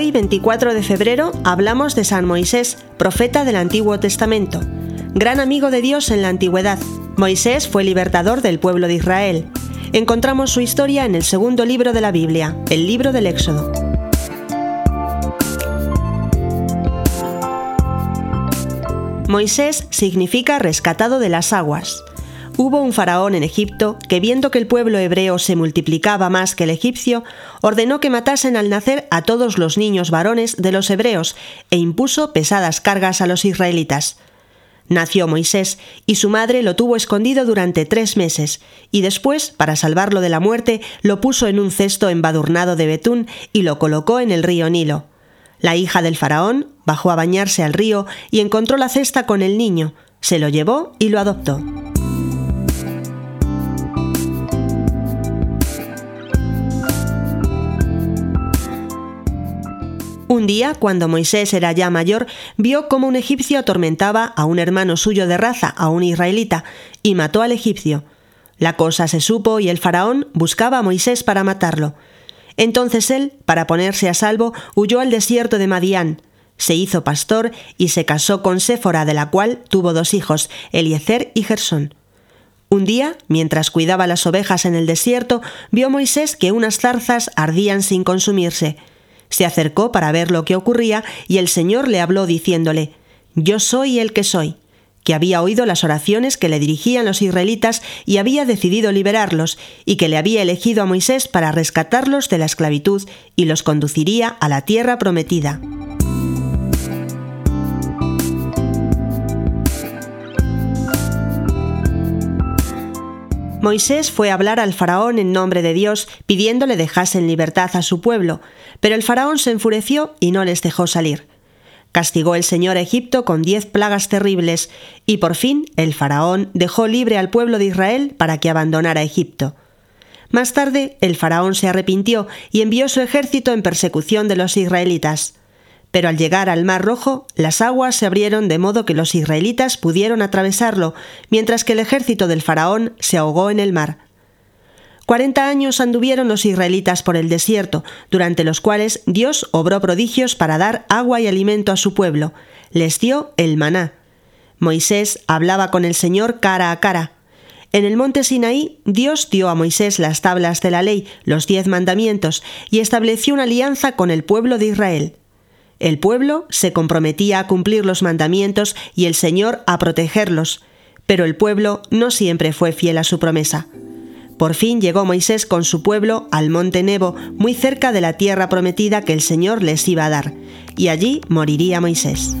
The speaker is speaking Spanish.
Hoy, 24 de febrero, hablamos de San Moisés, profeta del Antiguo Testamento. Gran amigo de Dios en la antigüedad, Moisés fue libertador del pueblo de Israel. Encontramos su historia en el segundo libro de la Biblia, el libro del Éxodo. Moisés significa rescatado de las aguas. Hubo un faraón en Egipto que viendo que el pueblo hebreo se multiplicaba más que el egipcio, ordenó que matasen al nacer a todos los niños varones de los hebreos e impuso pesadas cargas a los israelitas. Nació Moisés y su madre lo tuvo escondido durante tres meses, y después, para salvarlo de la muerte, lo puso en un cesto embadurnado de betún y lo colocó en el río Nilo. La hija del faraón bajó a bañarse al río y encontró la cesta con el niño, se lo llevó y lo adoptó. Un día, cuando Moisés era ya mayor, vio cómo un egipcio atormentaba a un hermano suyo de raza, a un israelita, y mató al egipcio. La cosa se supo y el faraón buscaba a Moisés para matarlo. Entonces él, para ponerse a salvo, huyó al desierto de Madián, se hizo pastor y se casó con Séfora, de la cual tuvo dos hijos, Eliezer y Gersón. Un día, mientras cuidaba las ovejas en el desierto, vio Moisés que unas zarzas ardían sin consumirse. Se acercó para ver lo que ocurría y el Señor le habló diciéndole, Yo soy el que soy, que había oído las oraciones que le dirigían los israelitas y había decidido liberarlos, y que le había elegido a Moisés para rescatarlos de la esclavitud y los conduciría a la tierra prometida. Moisés fue a hablar al faraón en nombre de Dios, pidiéndole dejase en libertad a su pueblo, pero el faraón se enfureció y no les dejó salir. Castigó el Señor a Egipto con diez plagas terribles, y por fin el faraón dejó libre al pueblo de Israel para que abandonara Egipto. Más tarde, el faraón se arrepintió y envió su ejército en persecución de los israelitas. Pero al llegar al Mar Rojo, las aguas se abrieron de modo que los israelitas pudieron atravesarlo, mientras que el ejército del faraón se ahogó en el mar. Cuarenta años anduvieron los israelitas por el desierto, durante los cuales Dios obró prodigios para dar agua y alimento a su pueblo. Les dio el maná. Moisés hablaba con el Señor cara a cara. En el monte Sinaí, Dios dio a Moisés las tablas de la ley, los diez mandamientos, y estableció una alianza con el pueblo de Israel. El pueblo se comprometía a cumplir los mandamientos y el Señor a protegerlos, pero el pueblo no siempre fue fiel a su promesa. Por fin llegó Moisés con su pueblo al monte Nebo, muy cerca de la tierra prometida que el Señor les iba a dar, y allí moriría Moisés.